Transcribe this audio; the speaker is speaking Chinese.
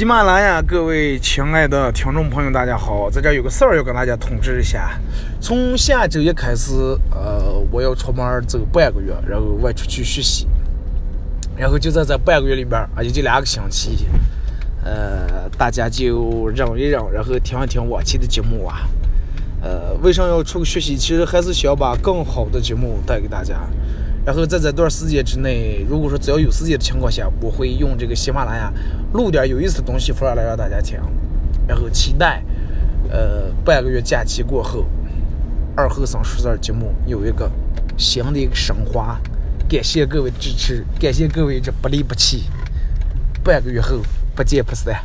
喜马拉雅，各位亲爱的听众朋友，大家好！在这有个事儿要跟大家通知一下，从下周一开始，呃，我要出门走半个月，然后外出去学习，然后就在这半个月里边，啊，也就两个星期，呃，大家就忍一忍，然后听一听往期的节目啊。呃，为什么要出去学习？其实还是想把更好的节目带给大家。然后在这段时间之内，如果说只要有时间的情况下，我会用这个喜马拉雅录点有意思的东西出来让大家听。然后期待，呃，半个月假期过后，二后生说事节目有一个新的一个升华。感谢各位支持，感谢各位这不离不弃。半个月后不见不散。